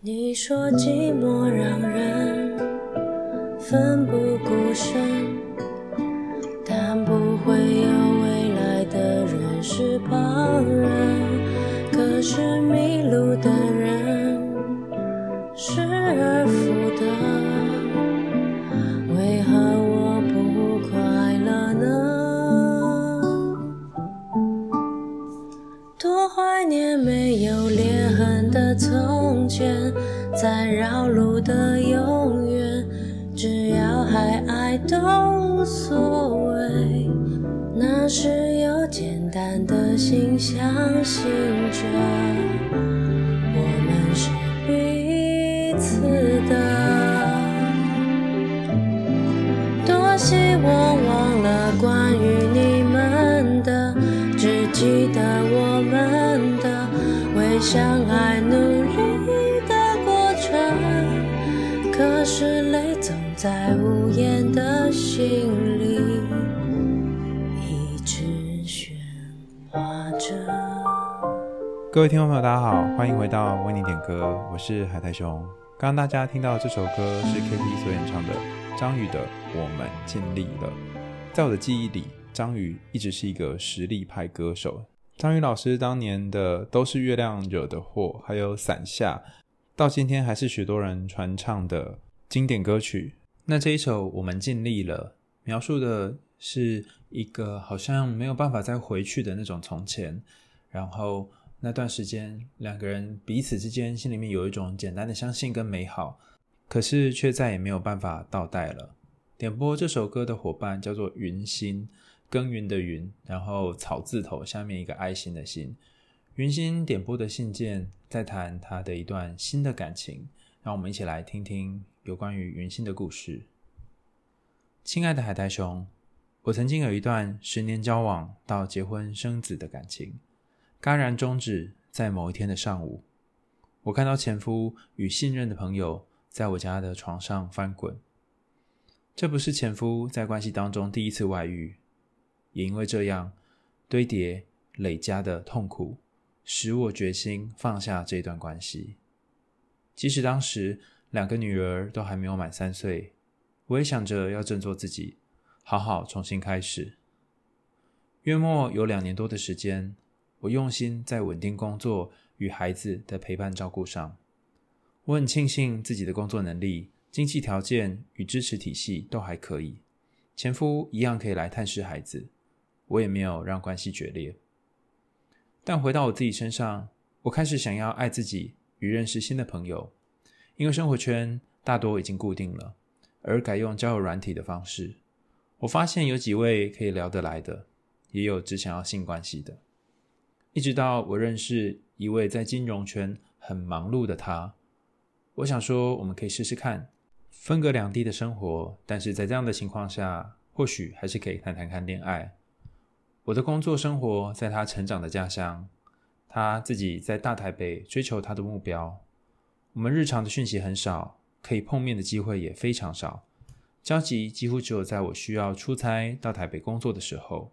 你说寂寞让人奋不顾身，但不会有未来的人是旁人。可是心，相信着。各位听众朋友，大家好，欢迎回到为你点歌，我是海苔熊。刚刚大家听到这首歌是 K.P. 所演唱的张宇的《我们尽力了》。在我的记忆里，张宇一直是一个实力派歌手。张宇老师当年的《都是月亮惹的祸》，还有《伞下》。到今天还是许多人传唱的经典歌曲。那这一首我们尽力了，描述的是一个好像没有办法再回去的那种从前。然后那段时间，两个人彼此之间心里面有一种简单的相信跟美好，可是却再也没有办法倒带了。点播这首歌的伙伴叫做云心，耕耘的耘，然后草字头下面一个爱心的心。云心点播的信件，在谈他的一段新的感情，让我们一起来听听有关于云心的故事。亲爱的海苔熊，我曾经有一段十年交往到结婚生子的感情，戛然终止在某一天的上午。我看到前夫与信任的朋友在我家的床上翻滚。这不是前夫在关系当中第一次外遇，也因为这样堆叠累加的痛苦。使我决心放下这段关系，即使当时两个女儿都还没有满三岁，我也想着要振作自己，好好重新开始。约莫有两年多的时间，我用心在稳定工作与孩子的陪伴照顾上。我很庆幸自己的工作能力、经济条件与支持体系都还可以，前夫一样可以来探视孩子，我也没有让关系决裂。但回到我自己身上，我开始想要爱自己与认识新的朋友，因为生活圈大多已经固定了，而改用交友软体的方式。我发现有几位可以聊得来的，也有只想要性关系的。一直到我认识一位在金融圈很忙碌的他，我想说我们可以试试看分隔两地的生活，但是在这样的情况下，或许还是可以谈谈看恋爱。我的工作生活在他成长的家乡，他自己在大台北追求他的目标。我们日常的讯息很少，可以碰面的机会也非常少，交集几乎只有在我需要出差到台北工作的时候。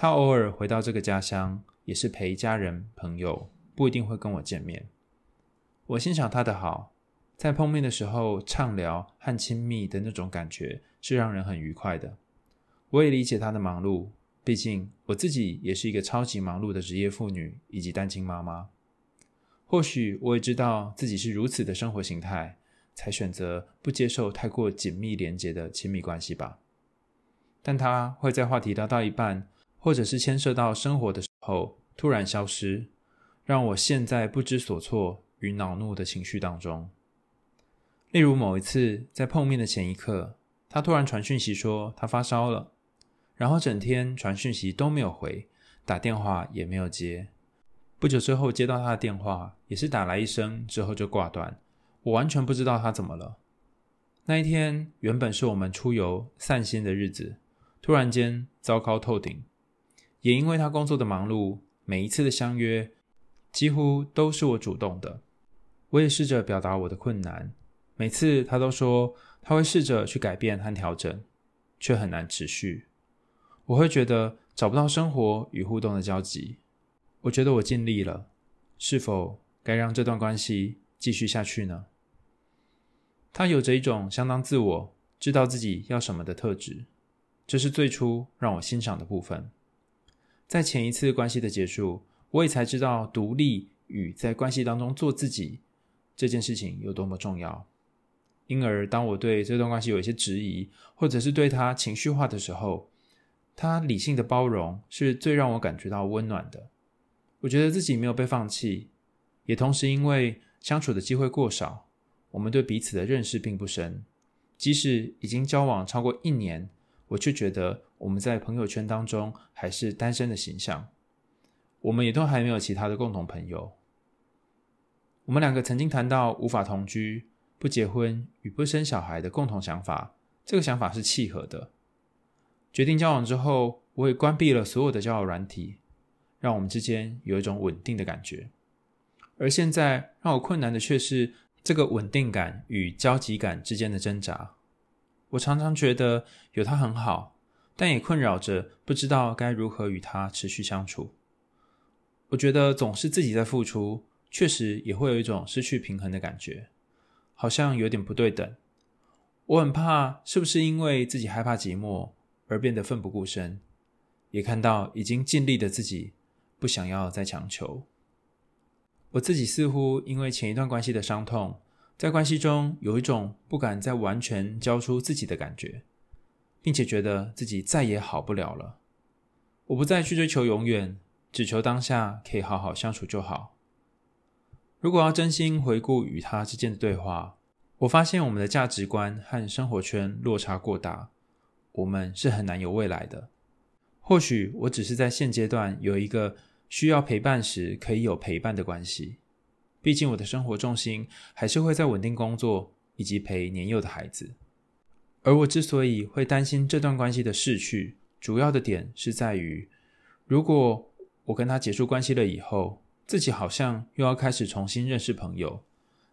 他偶尔回到这个家乡，也是陪家人朋友，不一定会跟我见面。我欣赏他的好，在碰面的时候畅聊和亲密的那种感觉是让人很愉快的。我也理解他的忙碌。毕竟我自己也是一个超级忙碌的职业妇女以及单亲妈妈，或许我也知道自己是如此的生活形态，才选择不接受太过紧密连结的亲密关系吧。但他会在话题聊到一半，或者是牵涉到生活的时候突然消失，让我陷在不知所措与恼怒的情绪当中。例如某一次在碰面的前一刻，他突然传讯息说他发烧了。然后整天传讯息都没有回，打电话也没有接。不久之后接到他的电话，也是打来一声之后就挂断。我完全不知道他怎么了。那一天原本是我们出游散心的日子，突然间糟糕透顶。也因为他工作的忙碌，每一次的相约几乎都是我主动的。我也试着表达我的困难，每次他都说他会试着去改变和调整，却很难持续。我会觉得找不到生活与互动的交集。我觉得我尽力了，是否该让这段关系继续下去呢？他有着一种相当自我、知道自己要什么的特质，这是最初让我欣赏的部分。在前一次关系的结束，我也才知道独立与在关系当中做自己这件事情有多么重要。因而，当我对这段关系有一些质疑，或者是对他情绪化的时候，他理性的包容是最让我感觉到温暖的。我觉得自己没有被放弃，也同时因为相处的机会过少。我们对彼此的认识并不深，即使已经交往超过一年，我却觉得我们在朋友圈当中还是单身的形象。我们也都还没有其他的共同朋友。我们两个曾经谈到无法同居、不结婚与不生小孩的共同想法，这个想法是契合的。决定交往之后，我也关闭了所有的交友软体，让我们之间有一种稳定的感觉。而现在让我困难的却是。这个稳定感与交集感之间的挣扎，我常常觉得有他很好，但也困扰着不知道该如何与他持续相处。我觉得总是自己在付出，确实也会有一种失去平衡的感觉，好像有点不对等。我很怕是不是因为自己害怕寂寞而变得奋不顾身，也看到已经尽力的自己，不想要再强求。我自己似乎因为前一段关系的伤痛，在关系中有一种不敢再完全交出自己的感觉，并且觉得自己再也好不了了。我不再去追求永远，只求当下可以好好相处就好。如果要真心回顾与他之间的对话，我发现我们的价值观和生活圈落差过大，我们是很难有未来的。或许我只是在现阶段有一个。需要陪伴时，可以有陪伴的关系。毕竟我的生活重心还是会在稳定工作以及陪年幼的孩子。而我之所以会担心这段关系的逝去，主要的点是在于，如果我跟他结束关系了以后，自己好像又要开始重新认识朋友，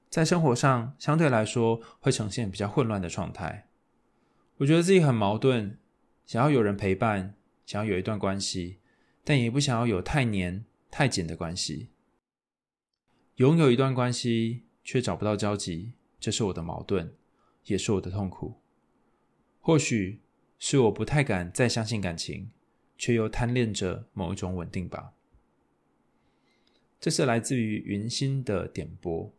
在生活上相对来说会呈现比较混乱的状态。我觉得自己很矛盾，想要有人陪伴，想要有一段关系。但也不想要有太黏、太紧的关系。拥有一段关系却找不到交集，这是我的矛盾，也是我的痛苦。或许是我不太敢再相信感情，却又贪恋着某一种稳定吧。这是来自于云心的点播。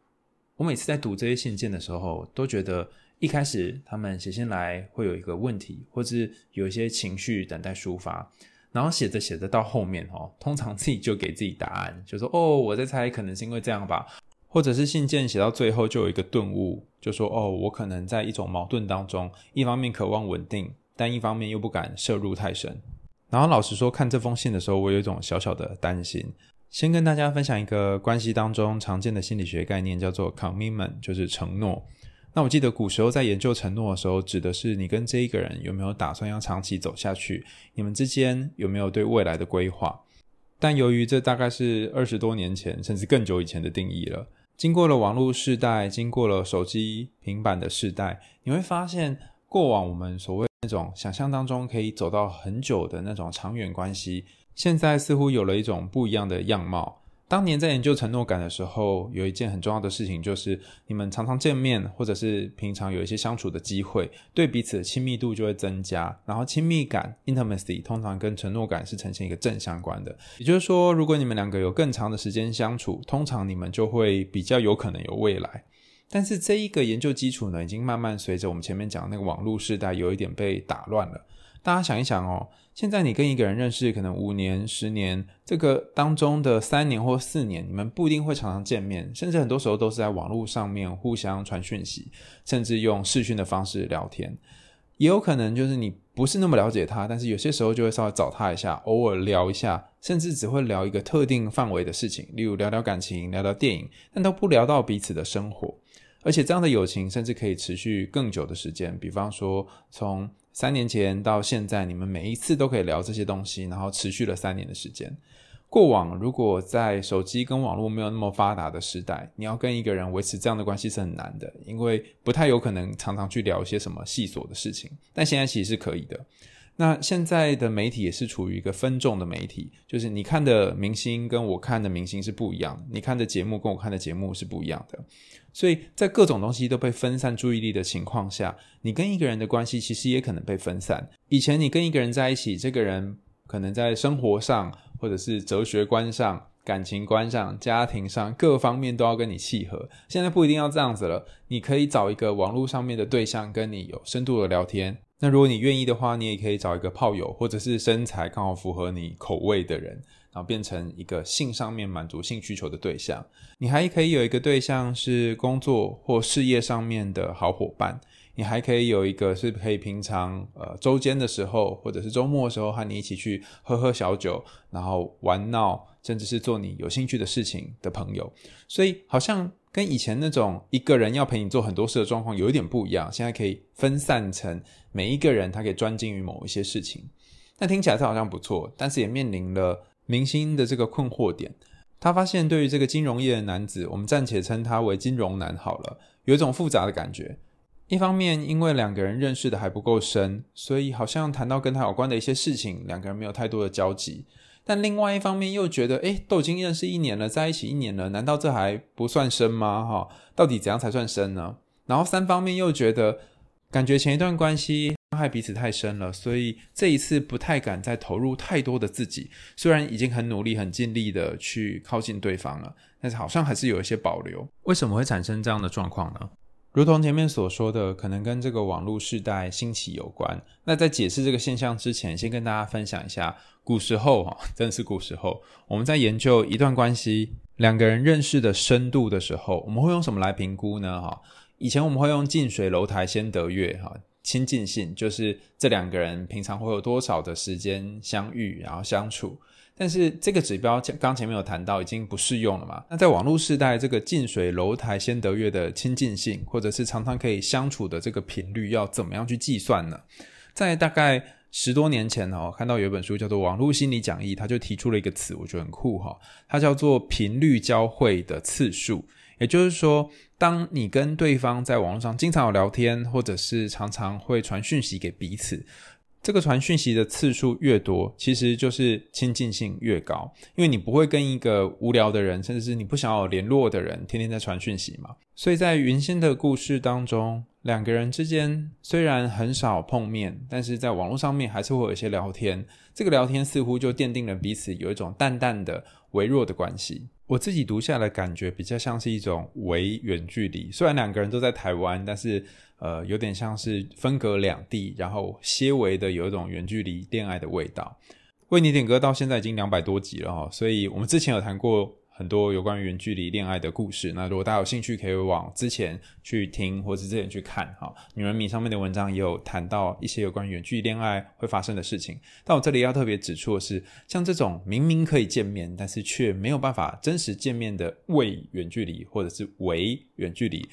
我每次在读这些信件的时候，都觉得一开始他们写信来会有一个问题，或是有一些情绪等待抒发。然后写着写着到后面哦，通常自己就给自己答案，就说哦，我在猜，可能是因为这样吧，或者是信件写到最后就有一个顿悟，就说哦，我可能在一种矛盾当中，一方面渴望稳定，但一方面又不敢涉入太深。然后老实说，看这封信的时候，我有一种小小的担心。先跟大家分享一个关系当中常见的心理学概念，叫做 commitment，就是承诺。那我记得古时候在研究承诺的时候，指的是你跟这一个人有没有打算要长期走下去，你们之间有没有对未来的规划。但由于这大概是二十多年前甚至更久以前的定义了，经过了网络时代，经过了手机、平板的时代，你会发现过往我们所谓那种想象当中可以走到很久的那种长远关系，现在似乎有了一种不一样的样貌。当年在研究承诺感的时候，有一件很重要的事情，就是你们常常见面，或者是平常有一些相处的机会，对彼此的亲密度就会增加。然后亲密感 （intimacy） 通常跟承诺感是呈现一个正相关的。也就是说，如果你们两个有更长的时间相处，通常你们就会比较有可能有未来。但是这一个研究基础呢，已经慢慢随着我们前面讲的那个网络时代，有一点被打乱了。大家想一想哦，现在你跟一个人认识可能五年、十年，这个当中的三年或四年，你们不一定会常常见面，甚至很多时候都是在网络上面互相传讯息，甚至用视讯的方式聊天。也有可能就是你不是那么了解他，但是有些时候就会稍微找他一下，偶尔聊一下，甚至只会聊一个特定范围的事情，例如聊聊感情、聊聊电影，但都不聊到彼此的生活。而且这样的友情甚至可以持续更久的时间，比方说从三年前到现在，你们每一次都可以聊这些东西，然后持续了三年的时间。过往如果在手机跟网络没有那么发达的时代，你要跟一个人维持这样的关系是很难的，因为不太有可能常常去聊一些什么细琐的事情。但现在其实是可以的。那现在的媒体也是处于一个分众的媒体，就是你看的明星跟我看的明星是不一样，你看的节目跟我看的节目是不一样的。所以在各种东西都被分散注意力的情况下，你跟一个人的关系其实也可能被分散。以前你跟一个人在一起，这个人可能在生活上，或者是哲学观上、感情观上、家庭上各方面都要跟你契合。现在不一定要这样子了，你可以找一个网络上面的对象跟你有深度的聊天。那如果你愿意的话，你也可以找一个炮友，或者是身材刚好符合你口味的人，然后变成一个性上面满足性需求的对象。你还可以有一个对象是工作或事业上面的好伙伴，你还可以有一个是可以平常呃周间的时候或者是周末的时候和你一起去喝喝小酒，然后玩闹，甚至是做你有兴趣的事情的朋友。所以好像。跟以前那种一个人要陪你做很多事的状况有一点不一样，现在可以分散成每一个人，他可以专精于某一些事情。那听起来是好像不错，但是也面临了明星的这个困惑点。他发现对于这个金融业的男子，我们暂且称他为金融男好了，有一种复杂的感觉。一方面，因为两个人认识的还不够深，所以好像谈到跟他有关的一些事情，两个人没有太多的交集。但另外一方面又觉得，诶，都已经认识一年了，在一起一年了，难道这还不算深吗？哈，到底怎样才算深呢？然后三方面又觉得，感觉前一段关系伤害彼此太深了，所以这一次不太敢再投入太多的自己。虽然已经很努力、很尽力的去靠近对方了，但是好像还是有一些保留。为什么会产生这样的状况呢？如同前面所说的，可能跟这个网络世代兴起有关。那在解释这个现象之前，先跟大家分享一下，古时候哈，真的是古时候，我们在研究一段关系，两个人认识的深度的时候，我们会用什么来评估呢？哈，以前我们会用近水楼台先得月，哈，亲近性就是这两个人平常会有多少的时间相遇，然后相处。但是这个指标刚前面有谈到，已经不适用了嘛？那在网络时代，这个近水楼台先得月的亲近性，或者是常常可以相处的这个频率，要怎么样去计算呢？在大概十多年前哦，看到有一本书叫做《网络心理讲义》，他就提出了一个词，我觉得很酷哈，它叫做频率交汇的次数。也就是说，当你跟对方在网络上经常有聊天，或者是常常会传讯息给彼此。这个传讯息的次数越多，其实就是亲近性越高，因为你不会跟一个无聊的人，甚至是你不想要联络的人，天天在传讯息嘛。所以在云仙的故事当中，两个人之间虽然很少碰面，但是在网络上面还是会有一些聊天。这个聊天似乎就奠定了彼此有一种淡淡的、微弱的关系。我自己读下来感觉比较像是一种微远距离，虽然两个人都在台湾，但是。呃，有点像是分隔两地，然后些微的有一种远距离恋爱的味道。为你点歌到现在已经两百多集了哦，所以我们之前有谈过很多有关于远距离恋爱的故事。那如果大家有兴趣，可以往之前去听，或是之前去看哈。女人迷上面的文章也有谈到一些有关于远距离恋爱会发生的事情。但我这里要特别指出的是，像这种明明可以见面，但是却没有办法真实见面的为远距离，或者是为远距离。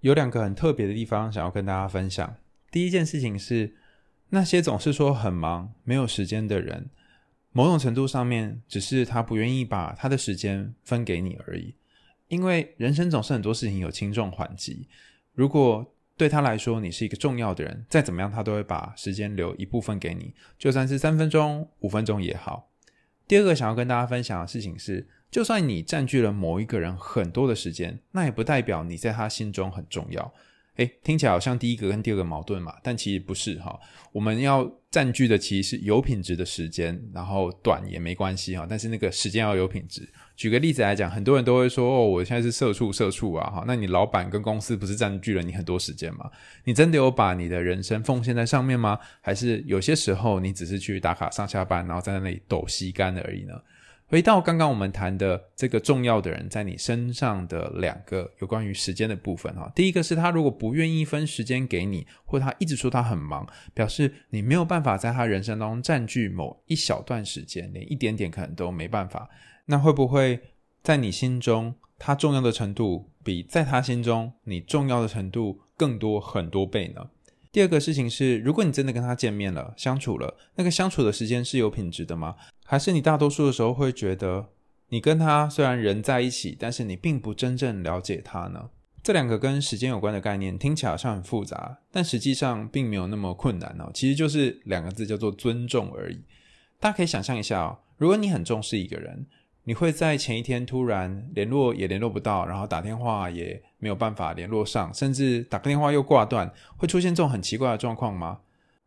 有两个很特别的地方想要跟大家分享。第一件事情是，那些总是说很忙、没有时间的人，某种程度上面只是他不愿意把他的时间分给你而已。因为人生总是很多事情有轻重缓急，如果对他来说你是一个重要的人，再怎么样他都会把时间留一部分给你，就算是三分钟、五分钟也好。第二个想要跟大家分享的事情是，就算你占据了某一个人很多的时间，那也不代表你在他心中很重要。诶，听起来好像第一个跟第二个矛盾嘛，但其实不是哈。我们要占据的其实是有品质的时间，然后短也没关系哈，但是那个时间要有品质。举个例子来讲，很多人都会说哦，我现在是社畜，社畜啊哈。那你老板跟公司不是占据了你很多时间吗？你真的有把你的人生奉献在上面吗？还是有些时候你只是去打卡上下班，然后在那里抖吸干而已呢？回到刚刚我们谈的这个重要的人在你身上的两个有关于时间的部分哈，第一个是他如果不愿意分时间给你，或他一直说他很忙，表示你没有办法在他人生当中占据某一小段时间，连一点点可能都没办法。那会不会在你心中他重要的程度比在他心中你重要的程度更多很多倍呢？第二个事情是，如果你真的跟他见面了，相处了，那个相处的时间是有品质的吗？还是你大多数的时候会觉得，你跟他虽然人在一起，但是你并不真正了解他呢？这两个跟时间有关的概念听起来好像很复杂，但实际上并没有那么困难哦。其实就是两个字，叫做尊重而已。大家可以想象一下哦，如果你很重视一个人，你会在前一天突然联络也联络不到，然后打电话也没有办法联络上，甚至打个电话又挂断，会出现这种很奇怪的状况吗？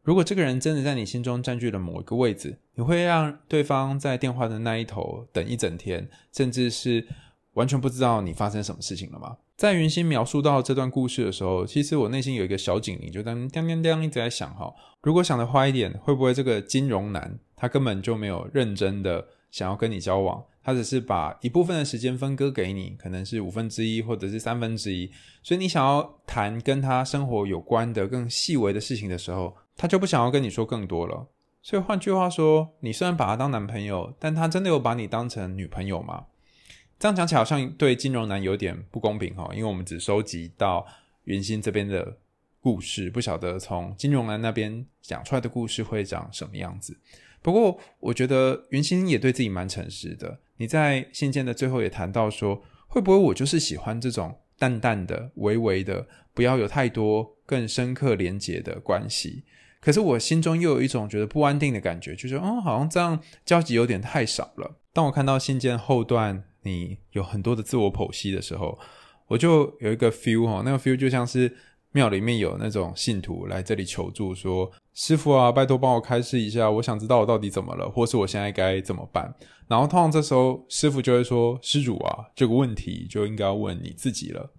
如果这个人真的在你心中占据了某一个位置，你会让对方在电话的那一头等一整天，甚至是完全不知道你发生什么事情了吗？在云歆描述到这段故事的时候，其实我内心有一个小警铃，就当当当当一直在想哈，如果想得坏一点，会不会这个金融男他根本就没有认真的想要跟你交往，他只是把一部分的时间分割给你，可能是五分之一或者是三分之一，所以你想要谈跟他生活有关的更细微的事情的时候，他就不想要跟你说更多了。所以换句话说，你虽然把他当男朋友，但他真的有把你当成女朋友吗？这样讲起来好像对金融男有点不公平哈，因为我们只收集到云心这边的故事，不晓得从金融男那边讲出来的故事会长什么样子。不过我觉得云心也对自己蛮诚实的。你在信件的最后也谈到说，会不会我就是喜欢这种淡淡的、微微的，不要有太多更深刻连结的关系？可是我心中又有一种觉得不安定的感觉，就是嗯，好像这样交集有点太少了。当我看到信件后段，你有很多的自我剖析的时候，我就有一个 feel 哈，那个 feel 就像是庙里面有那种信徒来这里求助，说：“师傅啊，拜托帮我开示一下，我想知道我到底怎么了，或是我现在该怎么办。”然后通常这时候师傅就会说：“施主啊，这个问题就应该问你自己了。”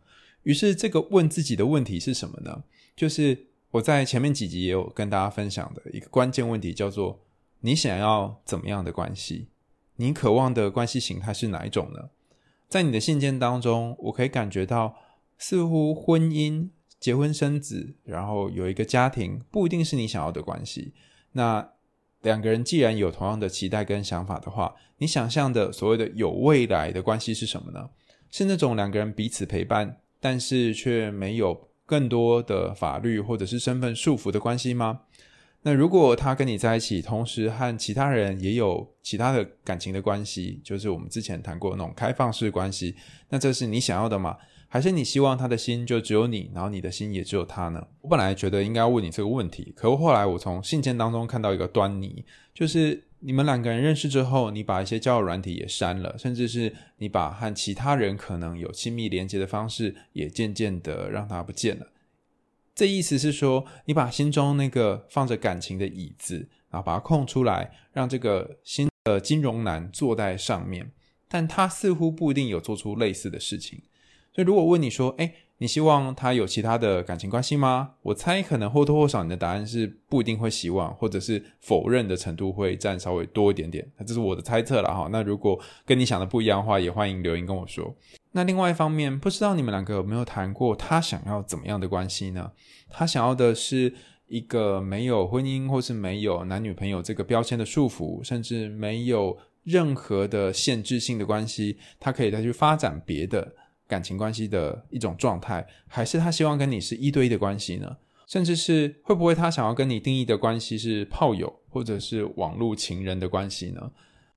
于是这个问自己的问题是什么呢？就是我在前面几集也有跟大家分享的一个关键问题，叫做：你想要怎么样的关系？你渴望的关系形态是哪一种呢？在你的信件当中，我可以感觉到，似乎婚姻、结婚生子，然后有一个家庭，不一定是你想要的关系。那两个人既然有同样的期待跟想法的话，你想象的所谓的有未来的关系是什么呢？是那种两个人彼此陪伴，但是却没有更多的法律或者是身份束缚的关系吗？那如果他跟你在一起，同时和其他人也有其他的感情的关系，就是我们之前谈过那种开放式关系，那这是你想要的吗？还是你希望他的心就只有你，然后你的心也只有他呢？我本来觉得应该要问你这个问题，可后来我从信件当中看到一个端倪，就是你们两个人认识之后，你把一些交友软体也删了，甚至是你把和其他人可能有亲密连接的方式也渐渐的让它不见了。这意思是说，你把心中那个放着感情的椅子，然后把它空出来，让这个新的金融男坐在上面，但他似乎不一定有做出类似的事情。所以，如果问你说，诶，你希望他有其他的感情关系吗？我猜可能或多或少你的答案是不一定会希望，或者是否认的程度会占稍微多一点点。那这是我的猜测了哈。那如果跟你想的不一样的话，也欢迎留言跟我说。那另外一方面，不知道你们两个有没有谈过他想要怎么样的关系呢？他想要的是一个没有婚姻或是没有男女朋友这个标签的束缚，甚至没有任何的限制性的关系，他可以再去发展别的感情关系的一种状态，还是他希望跟你是一对一的关系呢？甚至是会不会他想要跟你定义的关系是炮友或者是网络情人的关系呢？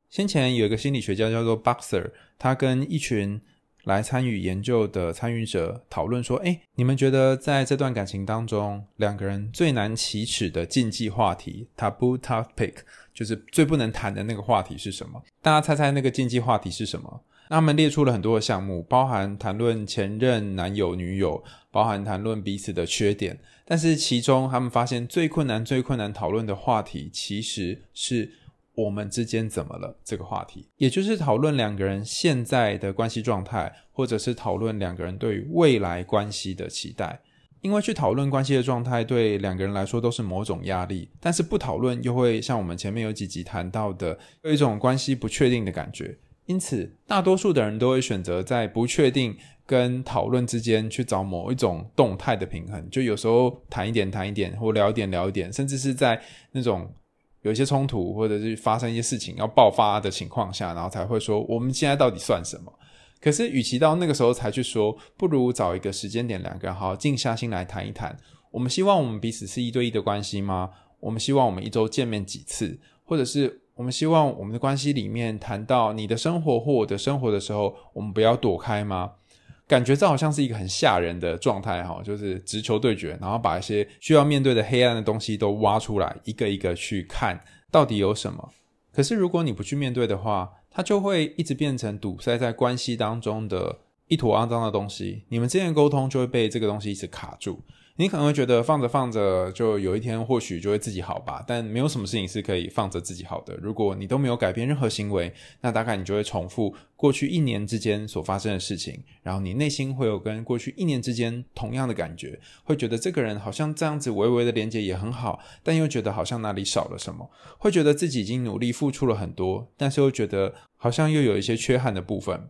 先前有一个心理学家叫做 Boxer，他跟一群来参与研究的参与者讨论说：“诶，你们觉得在这段感情当中，两个人最难启齿的禁忌话题 （taboo topic） 就是最不能谈的那个话题是什么？大家猜猜那个禁忌话题是什么？他们列出了很多的项目，包含谈论前任男友女友，包含谈论彼此的缺点。但是其中他们发现最困难、最困难讨论的话题，其实是。”我们之间怎么了？这个话题，也就是讨论两个人现在的关系状态，或者是讨论两个人对未来关系的期待。因为去讨论关系的状态，对两个人来说都是某种压力，但是不讨论又会像我们前面有几集谈到的，有一种关系不确定的感觉。因此，大多数的人都会选择在不确定跟讨论之间去找某一种动态的平衡，就有时候谈一点谈一点，或聊一点聊一点，甚至是在那种。有一些冲突，或者是发生一些事情要爆发的情况下，然后才会说我们现在到底算什么？可是，与其到那个时候才去说，不如找一个时间点，两个人好好静下心来谈一谈。我们希望我们彼此是一对一的关系吗？我们希望我们一周见面几次？或者是我们希望我们的关系里面谈到你的生活或我的生活的时候，我们不要躲开吗？感觉这好像是一个很吓人的状态哈，就是直球对决，然后把一些需要面对的黑暗的东西都挖出来，一个一个去看到底有什么。可是如果你不去面对的话，它就会一直变成堵塞在关系当中的一坨肮脏的东西，你们之间的沟通就会被这个东西一直卡住。你可能会觉得放着放着，就有一天或许就会自己好吧，但没有什么事情是可以放着自己好的。如果你都没有改变任何行为，那大概你就会重复过去一年之间所发生的事情，然后你内心会有跟过去一年之间同样的感觉，会觉得这个人好像这样子微微的连接也很好，但又觉得好像哪里少了什么，会觉得自己已经努力付出了很多，但是又觉得好像又有一些缺憾的部分。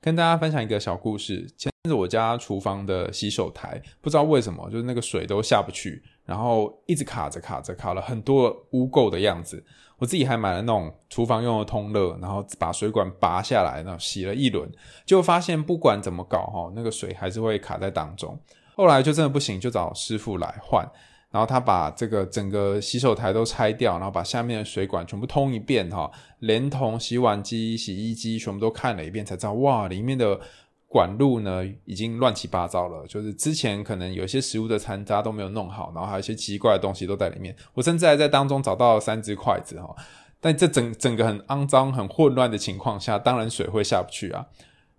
跟大家分享一个小故事，前阵子我家厨房的洗手台，不知道为什么，就是那个水都下不去，然后一直卡着卡着，卡了很多污垢的样子。我自己还买了那种厨房用的通热，然后把水管拔下来，然后洗了一轮，就发现不管怎么搞哈，那个水还是会卡在当中。后来就真的不行，就找师傅来换。然后他把这个整个洗手台都拆掉，然后把下面的水管全部通一遍哈，连同洗碗机、洗衣机全部都看了一遍，才知道哇，里面的管路呢已经乱七八糟了，就是之前可能有些食物的残渣都没有弄好，然后还有一些奇怪的东西都在里面。我甚至还在当中找到了三只筷子哈，但这整整个很肮脏、很混乱的情况下，当然水会下不去啊。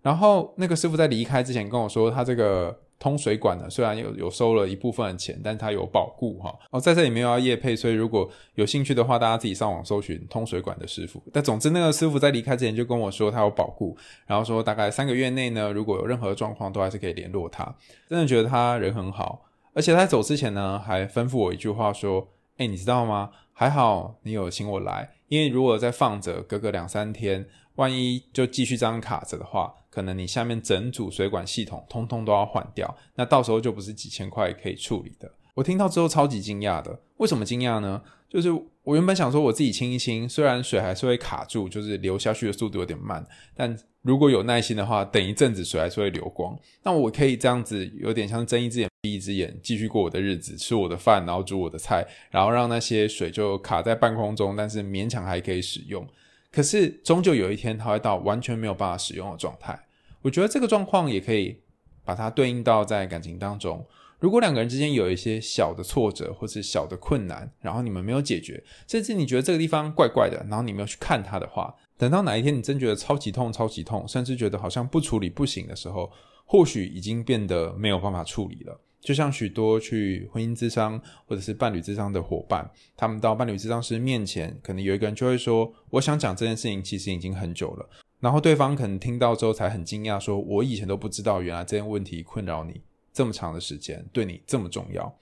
然后那个师傅在离开之前跟我说，他这个。通水管呢，虽然有有收了一部分的钱，但它有保固哈。哦，在这里没有要业配，所以如果有兴趣的话，大家自己上网搜寻通水管的师傅。但总之，那个师傅在离开之前就跟我说他有保固，然后说大概三个月内呢，如果有任何状况，都还是可以联络他。真的觉得他人很好，而且他走之前呢，还吩咐我一句话说：“哎，你知道吗？还好你有请我来，因为如果再放着，隔个两三天，万一就继续这样卡着的话。”可能你下面整组水管系统通通都要换掉，那到时候就不是几千块可以处理的。我听到之后超级惊讶的，为什么惊讶呢？就是我原本想说我自己清一清，虽然水还是会卡住，就是流下去的速度有点慢，但如果有耐心的话，等一阵子水还是会流光。那我可以这样子，有点像睁一只眼闭一只眼，继续过我的日子，吃我的饭，然后煮我的菜，然后让那些水就卡在半空中，但是勉强还可以使用。可是，终究有一天，它会到完全没有办法使用的状态。我觉得这个状况也可以把它对应到在感情当中。如果两个人之间有一些小的挫折或是小的困难，然后你们没有解决，甚至你觉得这个地方怪怪的，然后你没有去看它的话，等到哪一天你真觉得超级痛、超级痛，甚至觉得好像不处理不行的时候，或许已经变得没有办法处理了。就像许多去婚姻咨商或者是伴侣咨商的伙伴，他们到伴侣咨商师面前，可能有一个人就会说：“我想讲这件事情，其实已经很久了。”然后对方可能听到之后才很惊讶，说：“我以前都不知道，原来这件问题困扰你这么长的时间，对你这么重要。”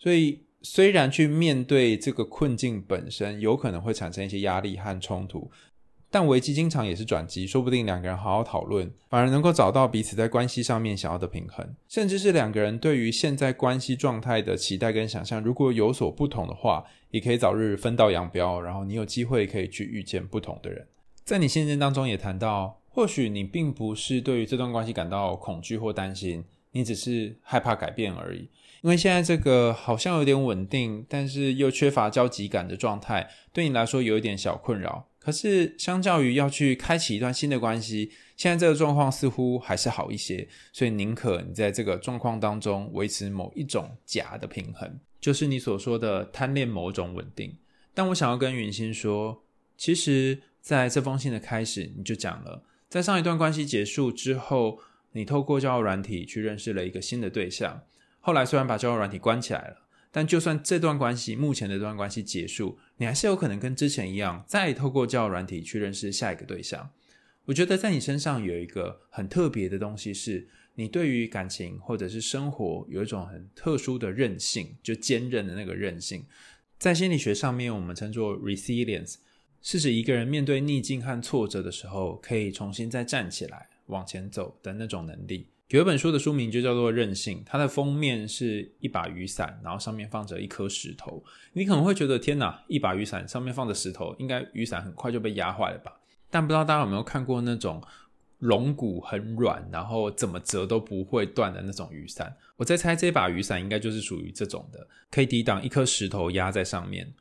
所以，虽然去面对这个困境本身有可能会产生一些压力和冲突。但危机经常也是转机，说不定两个人好好讨论，反而能够找到彼此在关系上面想要的平衡，甚至是两个人对于现在关系状态的期待跟想象，如果有所不同的话，也可以早日分道扬镳，然后你有机会可以去遇见不同的人。在你信件当中也谈到，或许你并不是对于这段关系感到恐惧或担心，你只是害怕改变而已，因为现在这个好像有点稳定，但是又缺乏交集感的状态，对你来说有一点小困扰。可是，相较于要去开启一段新的关系，现在这个状况似乎还是好一些。所以，宁可你在这个状况当中维持某一种假的平衡，就是你所说的贪恋某种稳定。但我想要跟云心说，其实在这封信的开始，你就讲了，在上一段关系结束之后，你透过交友软体去认识了一个新的对象。后来虽然把交友软体关起来了。但就算这段关系，目前的这段关系结束，你还是有可能跟之前一样，再透过交友软体去认识下一个对象。我觉得在你身上有一个很特别的东西，是你对于感情或者是生活有一种很特殊的韧性，就坚韧的那个韧性。在心理学上面，我们称作 resilience，是指一个人面对逆境和挫折的时候，可以重新再站起来往前走的那种能力。有一本书的书名就叫做《韧性》，它的封面是一把雨伞，然后上面放着一颗石头。你可能会觉得天哪，一把雨伞上面放着石头，应该雨伞很快就被压坏了吧？但不知道大家有没有看过那种龙骨很软，然后怎么折都不会断的那种雨伞？我在猜这把雨伞应该就是属于这种的，可以抵挡一颗石头压在上面。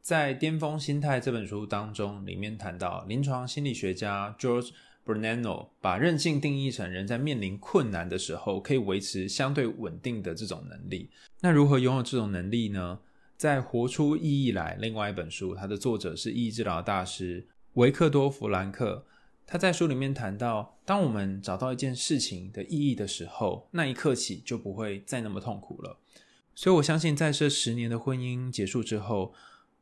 在《巅峰心态》这本书当中，里面谈到临床心理学家 George Bonanno 把韧性定义成人在面临困难的时候可以维持相对稳定的这种能力。那如何拥有这种能力呢？在《活出意义来》另外一本书，它的作者是意义治疗大师维克多·弗兰克。他在书里面谈到，当我们找到一件事情的意义的时候，那一刻起就不会再那么痛苦了。所以我相信，在这十年的婚姻结束之后，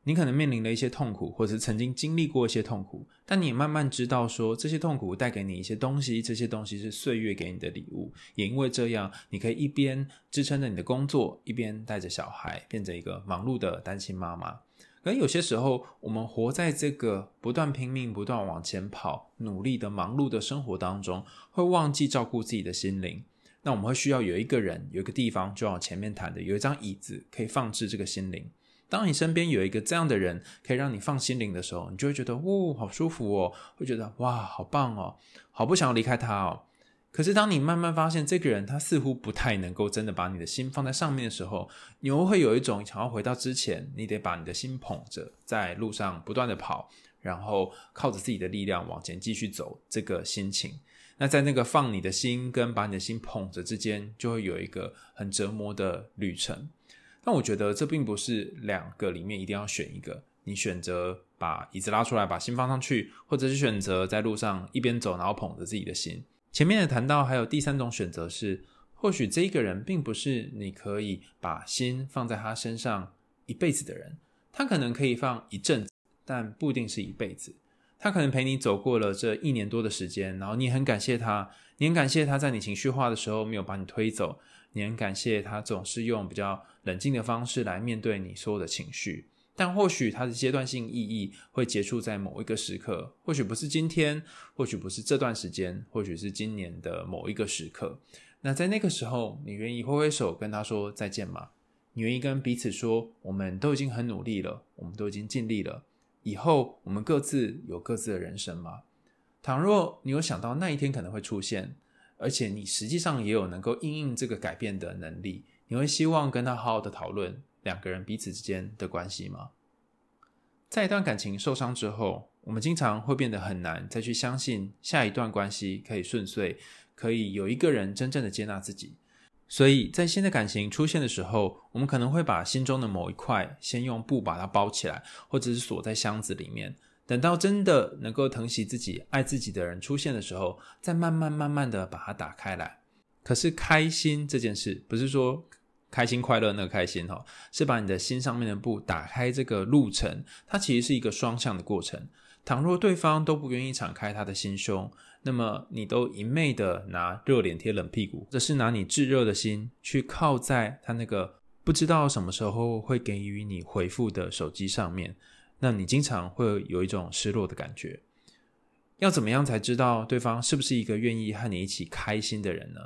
你可能面临了一些痛苦，或者是曾经经历过一些痛苦，但你也慢慢知道说，这些痛苦带给你一些东西，这些东西是岁月给你的礼物。也因为这样，你可以一边支撑着你的工作，一边带着小孩，变成一个忙碌的单亲妈妈。而有些时候，我们活在这个不断拼命、不断往前跑、努力的忙碌的生活当中，会忘记照顾自己的心灵。那我们会需要有一个人，有一个地方，就像前面谈的，有一张椅子可以放置这个心灵。当你身边有一个这样的人，可以让你放心灵的时候，你就会觉得，哦，好舒服哦，会觉得，哇，好棒哦，好不想要离开他哦。可是当你慢慢发现这个人他似乎不太能够真的把你的心放在上面的时候，你又会有一种想要回到之前，你得把你的心捧着，在路上不断的跑，然后靠着自己的力量往前继续走这个心情。那在那个放你的心跟把你的心捧着之间，就会有一个很折磨的旅程。但我觉得这并不是两个里面一定要选一个，你选择把椅子拉出来，把心放上去，或者是选择在路上一边走，然后捧着自己的心。前面也谈到，还有第三种选择是，或许这一个人并不是你可以把心放在他身上一辈子的人，他可能可以放一阵子，但不一定是一辈子。他可能陪你走过了这一年多的时间，然后你很感谢他，你很感谢他在你情绪化的时候没有把你推走。你很感谢他总是用比较冷静的方式来面对你所有的情绪，但或许他的阶段性意义会结束在某一个时刻，或许不是今天，或许不是这段时间，或许是今年的某一个时刻。那在那个时候，你愿意挥挥手跟他说再见吗？你愿意跟彼此说，我们都已经很努力了，我们都已经尽力了，以后我们各自有各自的人生吗？倘若你有想到那一天可能会出现。而且你实际上也有能够应应这个改变的能力，你会希望跟他好好的讨论两个人彼此之间的关系吗？在一段感情受伤之后，我们经常会变得很难再去相信下一段关系可以顺遂，可以有一个人真正的接纳自己。所以在新的感情出现的时候，我们可能会把心中的某一块先用布把它包起来，或者是锁在箱子里面。等到真的能够疼惜自己、爱自己的人出现的时候，再慢慢慢慢的把它打开来。可是开心这件事，不是说开心快乐那个开心哈，是把你的心上面的布打开这个路程，它其实是一个双向的过程。倘若对方都不愿意敞开他的心胸，那么你都一昧的拿热脸贴冷屁股，这是拿你炙热的心去靠在他那个不知道什么时候会给予你回复的手机上面。那你经常会有一种失落的感觉。要怎么样才知道对方是不是一个愿意和你一起开心的人呢？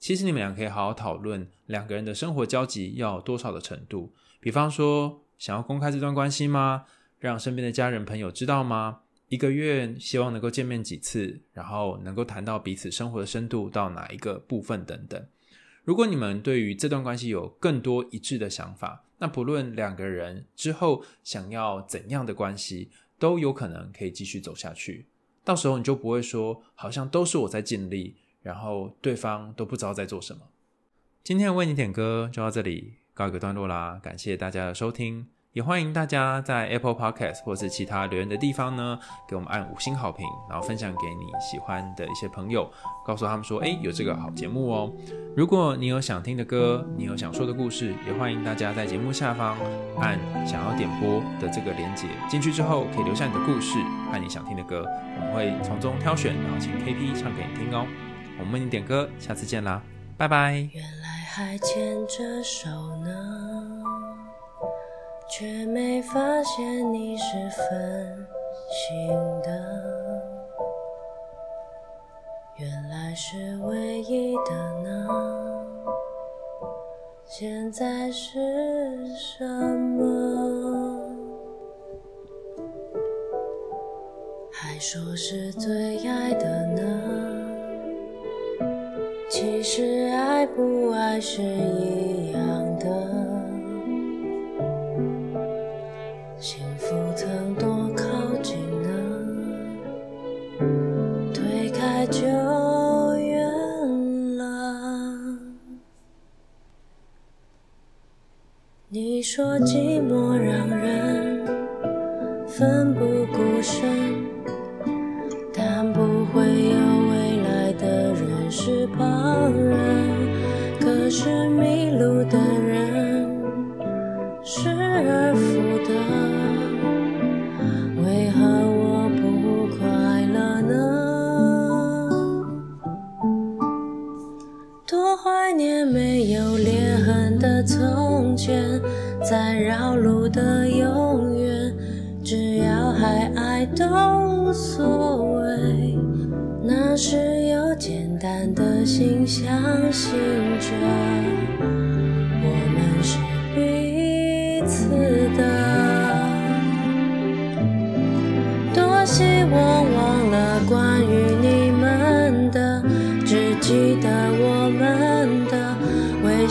其实你们俩可以好好讨论两个人的生活交集要多少的程度。比方说，想要公开这段关系吗？让身边的家人朋友知道吗？一个月希望能够见面几次，然后能够谈到彼此生活的深度到哪一个部分等等。如果你们对于这段关系有更多一致的想法，那不论两个人之后想要怎样的关系，都有可能可以继续走下去。到时候你就不会说，好像都是我在尽力，然后对方都不知道在做什么。今天为你点歌就到这里，告一个段落啦，感谢大家的收听。也欢迎大家在 Apple Podcast 或是其他留言的地方呢，给我们按五星好评，然后分享给你喜欢的一些朋友，告诉他们说，诶，有这个好节目哦。如果你有想听的歌，你有想说的故事，也欢迎大家在节目下方按想要点播的这个连接，进去之后可以留下你的故事和你想听的歌，我们会从中挑选，然后请 KP 唱给你听哦。我们为你点歌，下次见啦，拜拜。原来还牵着手呢。却没发现你是分心的，原来是唯一的呢。现在是什么？还说是最爱的呢？其实爱不爱是一样从前。在绕路的永远，只要还爱都无所谓。那时有简单的心相信着，我们是彼此的。多希望忘了关于你们的，只记得我，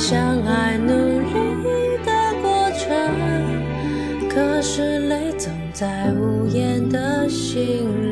相爱努力的过程。可是泪总在无言的心里。